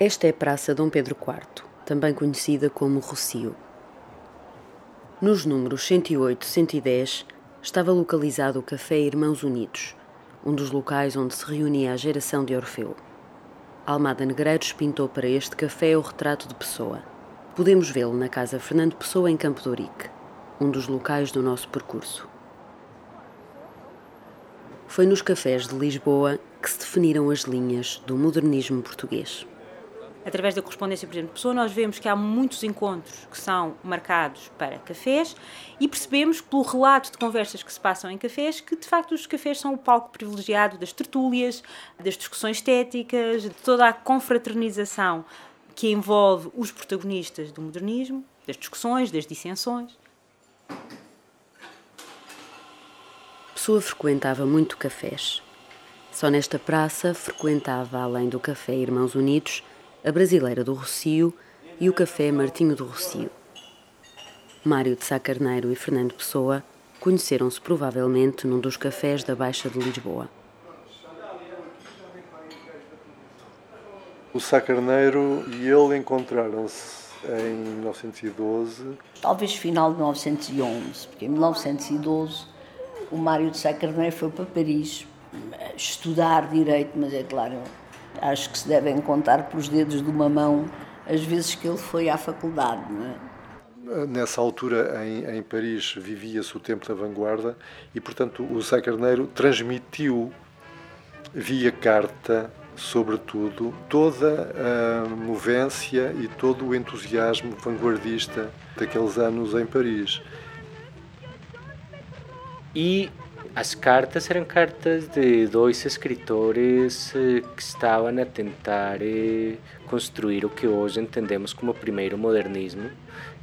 Esta é a Praça Dom Pedro IV, também conhecida como Rocio. Nos números 108 e 110 estava localizado o Café Irmãos Unidos, um dos locais onde se reunia a geração de Orfeu. Almada Negreiros pintou para este café o retrato de Pessoa. Podemos vê-lo na Casa Fernando Pessoa, em Campo de Ourique, um dos locais do nosso percurso. Foi nos cafés de Lisboa que se definiram as linhas do modernismo português através da correspondência, por exemplo, de pessoa, nós vemos que há muitos encontros que são marcados para cafés e percebemos pelo relato de conversas que se passam em cafés que, de facto, os cafés são o palco privilegiado das tertúlias, das discussões estéticas, de toda a confraternização que envolve os protagonistas do modernismo, das discussões, das dissensões. Pessoa frequentava muito cafés. Só nesta praça frequentava, além do café Irmãos Unidos, a Brasileira do Rocio e o Café Martinho do Rocio. Mário de Sá Carneiro e Fernando Pessoa conheceram-se provavelmente num dos cafés da Baixa de Lisboa. O Sá Carneiro e ele encontraram-se em 1912. Talvez final de 1911, porque em 1912 o Mário de Sá Carneiro foi para Paris estudar direito, mas é claro, acho que se devem contar pelos dedos de uma mão as vezes que ele foi à faculdade. É? Nessa altura, em, em Paris, vivia-se o tempo da vanguarda e, portanto, o Zé Carneiro transmitiu via carta, sobretudo, toda a movência e todo o entusiasmo vanguardista daqueles anos em Paris. E as cartas eram cartas de dois escritores eh, que estavam a tentar eh, construir o que hoje entendemos como primeiro modernismo,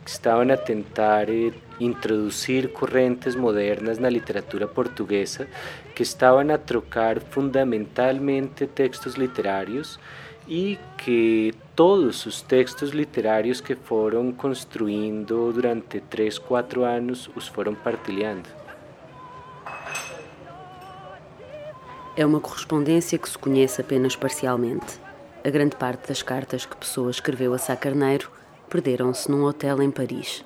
que estavam a tentar eh, introduzir correntes modernas na literatura portuguesa, que estavam a trocar fundamentalmente textos literários e que todos os textos literários que foram construindo durante três, quatro anos os foram partilhando. É uma correspondência que se conhece apenas parcialmente. A grande parte das cartas que Pessoa escreveu a Sá Carneiro perderam-se num hotel em Paris.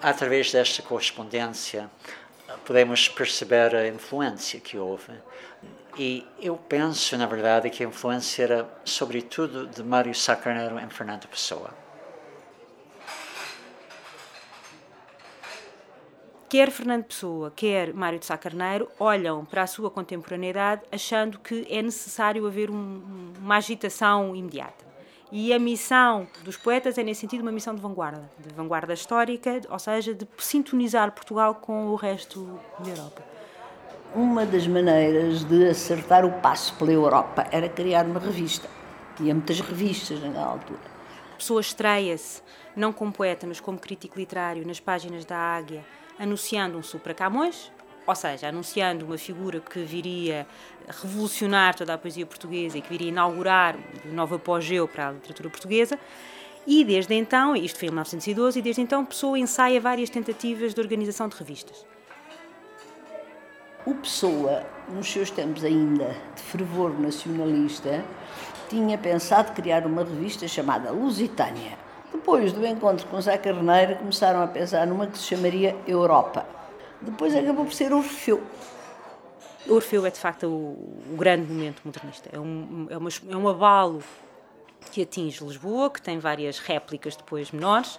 Através desta correspondência, podemos perceber a influência que houve. E eu penso, na verdade, que a influência era, sobretudo, de Mário Sá Carneiro em Fernando Pessoa. Quer Fernando Pessoa, quer Mário de Sá Carneiro olham para a sua contemporaneidade achando que é necessário haver um, uma agitação imediata. E a missão dos poetas é, nesse sentido, uma missão de vanguarda, de vanguarda histórica, ou seja, de sintonizar Portugal com o resto da Europa. Uma das maneiras de acertar o passo pela Europa era criar uma revista. Tinha muitas revistas naquela altura. A pessoa estreia-se, não como poeta, mas como crítico literário, nas páginas da Águia, anunciando um Supra Camões, ou seja, anunciando uma figura que viria revolucionar toda a poesia portuguesa e que viria inaugurar um novo apogeu para a literatura portuguesa. E desde então, isto foi em 1912, e desde então Pessoa ensaia várias tentativas de organização de revistas. O Pessoa, nos seus tempos ainda de fervor nacionalista, tinha pensado criar uma revista chamada Lusitânia depois do encontro com Zé Carneiro, começaram a pensar numa que se chamaria Europa. Depois acabou por ser Orfeu. Orfeu é de facto o, o grande momento modernista. É um, é, uma, é um abalo que atinge Lisboa, que tem várias réplicas depois menores.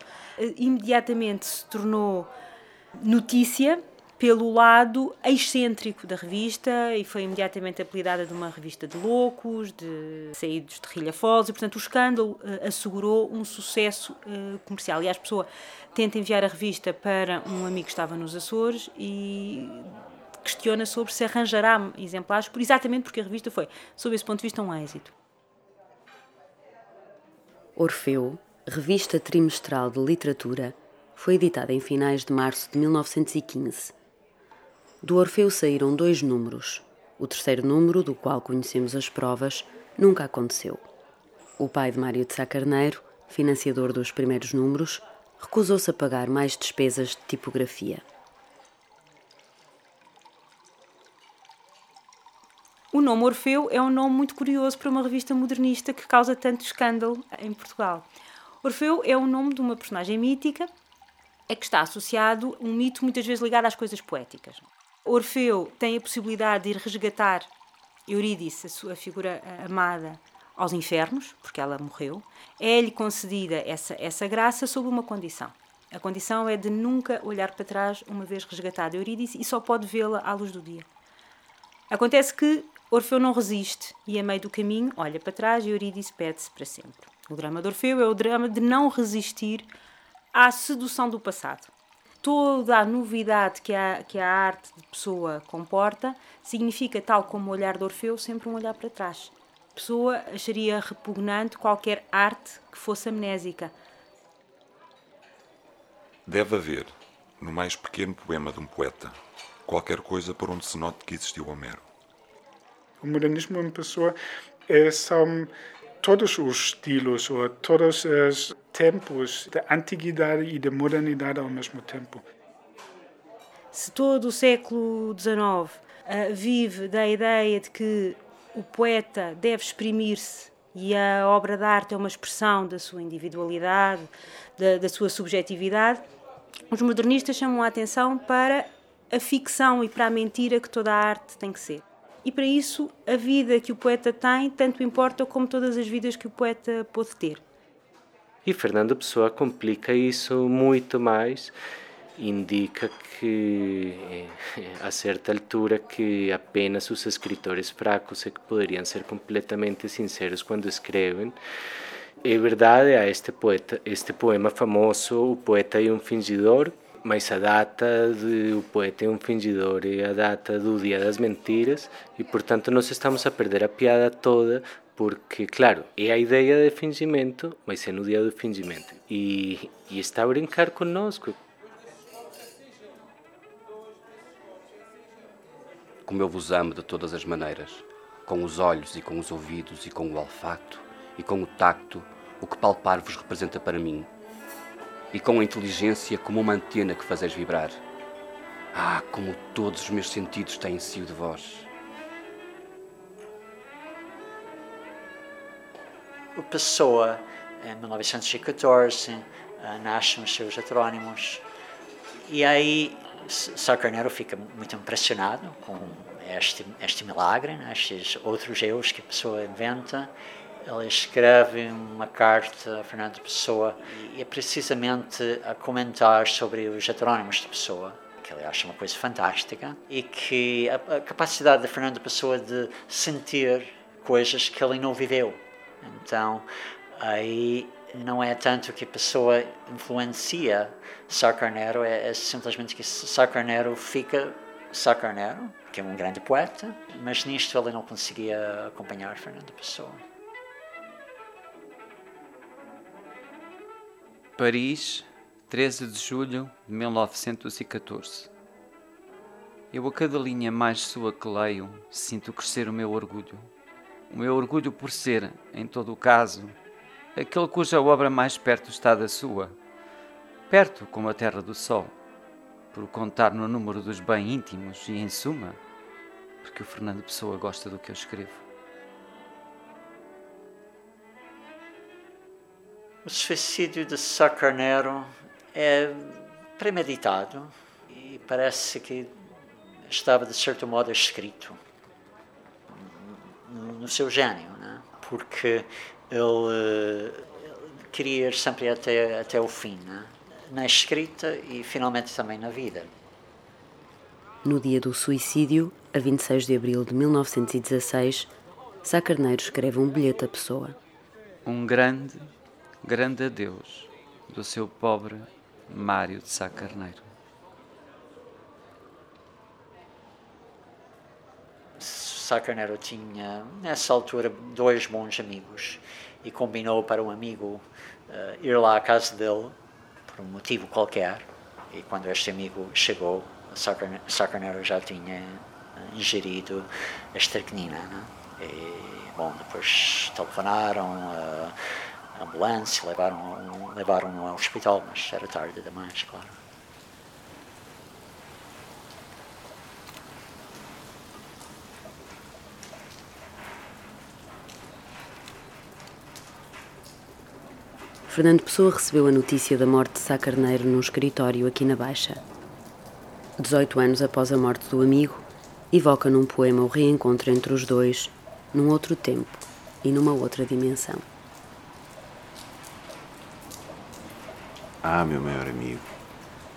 Imediatamente se tornou notícia pelo lado excêntrico da revista e foi imediatamente apelidada de uma revista de loucos, de saídos de rilhafosos e, portanto, o escândalo uh, assegurou um sucesso uh, comercial. E a pessoa tenta enviar a revista para um amigo que estava nos Açores e questiona sobre se arranjará exemplares, por exatamente porque a revista foi, sob esse ponto de vista, um êxito. Orfeu, revista trimestral de literatura, foi editada em finais de março de 1915 do Orfeu saíram dois números. O terceiro número, do qual conhecemos as provas, nunca aconteceu. O pai de Mário de Sá Carneiro, financiador dos primeiros números, recusou-se a pagar mais despesas de tipografia. O nome Orfeu é um nome muito curioso para uma revista modernista que causa tanto escândalo em Portugal. Orfeu é o nome de uma personagem mítica a que está associado um mito muitas vezes ligado às coisas poéticas. Orfeu tem a possibilidade de ir resgatar Eurídice, a sua figura amada, aos infernos, porque ela morreu. É-lhe concedida essa, essa graça sob uma condição. A condição é de nunca olhar para trás uma vez resgatada Eurídice e só pode vê-la à luz do dia. Acontece que Orfeu não resiste e, a meio do caminho, olha para trás e Eurídice perde-se para sempre. O drama de Orfeu é o drama de não resistir à sedução do passado. Toda a novidade que a, que a arte de pessoa comporta significa, tal como o olhar de Orfeu, sempre um olhar para trás. A pessoa acharia repugnante qualquer arte que fosse amnésica. Deve haver, no mais pequeno poema de um poeta, qualquer coisa por onde se note que existiu Homero. O modernismo em pessoa é, são todos os estilos ou todos os tempos da antiguidade e da modernidade ao mesmo tempo. Se todo o século XIX uh, vive da ideia de que o poeta deve exprimir-se e a obra de arte é uma expressão da sua individualidade, da, da sua subjetividade, os modernistas chamam a atenção para a ficção e para a mentira que toda a arte tem que ser. E para isso, a vida que o poeta tem tanto importa como todas as vidas que o poeta pôde ter. E Fernando Pessoa complica isso muito mais, indica que eh, a certa altura que apenas os escritores fracos é que poderiam ser completamente sinceros quando escrevem. É verdade, a este poeta, este poema famoso, O Poeta e um Fingidor, mas a data do poeta é um fingidor e a data do Dia das Mentiras e portanto nós estamos a perder a piada toda porque claro, é a ideia de fingimento, mas é no dia do fingimento e, e está a brincar connosco. Como eu vos amo de todas as maneiras, com os olhos e com os ouvidos e com o olfato e com o tacto, o que palpar vos representa para mim e com a inteligência como uma antena que fazeis vibrar. Ah, como todos os meus sentidos têm cio de vós. O Pessoa, em 1914, eh, nasce os seus heterónimos e aí Sá Carneiro fica muito impressionado com este, este milagre, né? estes outros eus que a pessoa inventa ele escreve uma carta a Fernando Pessoa e é precisamente a comentar sobre os heterónimos de Pessoa, que ele acha uma coisa fantástica, e que a, a capacidade de Fernando Pessoa de sentir coisas que ele não viveu. Então, aí não é tanto que a pessoa influencia Sá Carneiro, é, é simplesmente que Sá Carneiro fica Sá Carneiro, que é um grande poeta, mas nisto ele não conseguia acompanhar Fernando Pessoa. Paris, 13 de julho de 1914. Eu a cada linha mais sua que leio sinto crescer o meu orgulho. O meu orgulho por ser, em todo o caso, aquele cuja obra mais perto está da sua, perto como a terra do sol, por contar no número dos bem íntimos e, em suma, porque o Fernando Pessoa gosta do que eu escrevo. O suicídio de Sá Carneiro é premeditado e parece que estava, de certo modo, escrito no seu gênio, né? porque ele, queria ir sempre até, até o fim, né? na escrita e finalmente também na vida. No dia do suicídio, a 26 de abril de 1916, Sá Carneiro escreve um bilhete à pessoa. Um grande grande adeus do seu pobre Mário de Sá Carneiro. Sá Carneiro tinha, nessa altura, dois bons amigos e combinou para um amigo uh, ir lá à casa dele por um motivo qualquer. E quando este amigo chegou, Sá Carneiro já tinha eh, ingerido a estricnina. Né? E, bom, depois telefonaram. Uh, ambulância, levaram-no levaram ao hospital, mas era tarde demais, claro. Fernando Pessoa recebeu a notícia da morte de Sá Carneiro num escritório aqui na Baixa. 18 anos após a morte do amigo, evoca num poema o reencontro entre os dois, num outro tempo e numa outra dimensão. Ah, meu maior amigo,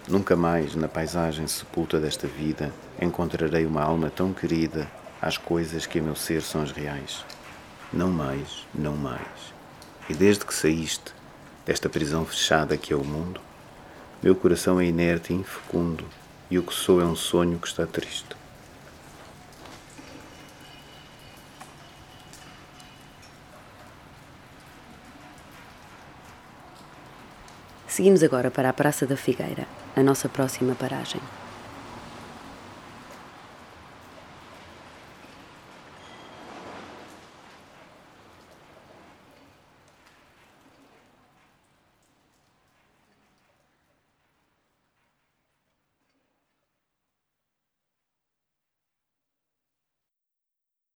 nunca mais na paisagem sepulta desta vida encontrarei uma alma tão querida às coisas que a meu ser são as reais. Não mais, não mais. E desde que saíste desta prisão fechada que é o mundo, meu coração é inerte e infecundo, e o que sou é um sonho que está triste. Seguimos agora para a Praça da Figueira, a nossa próxima paragem.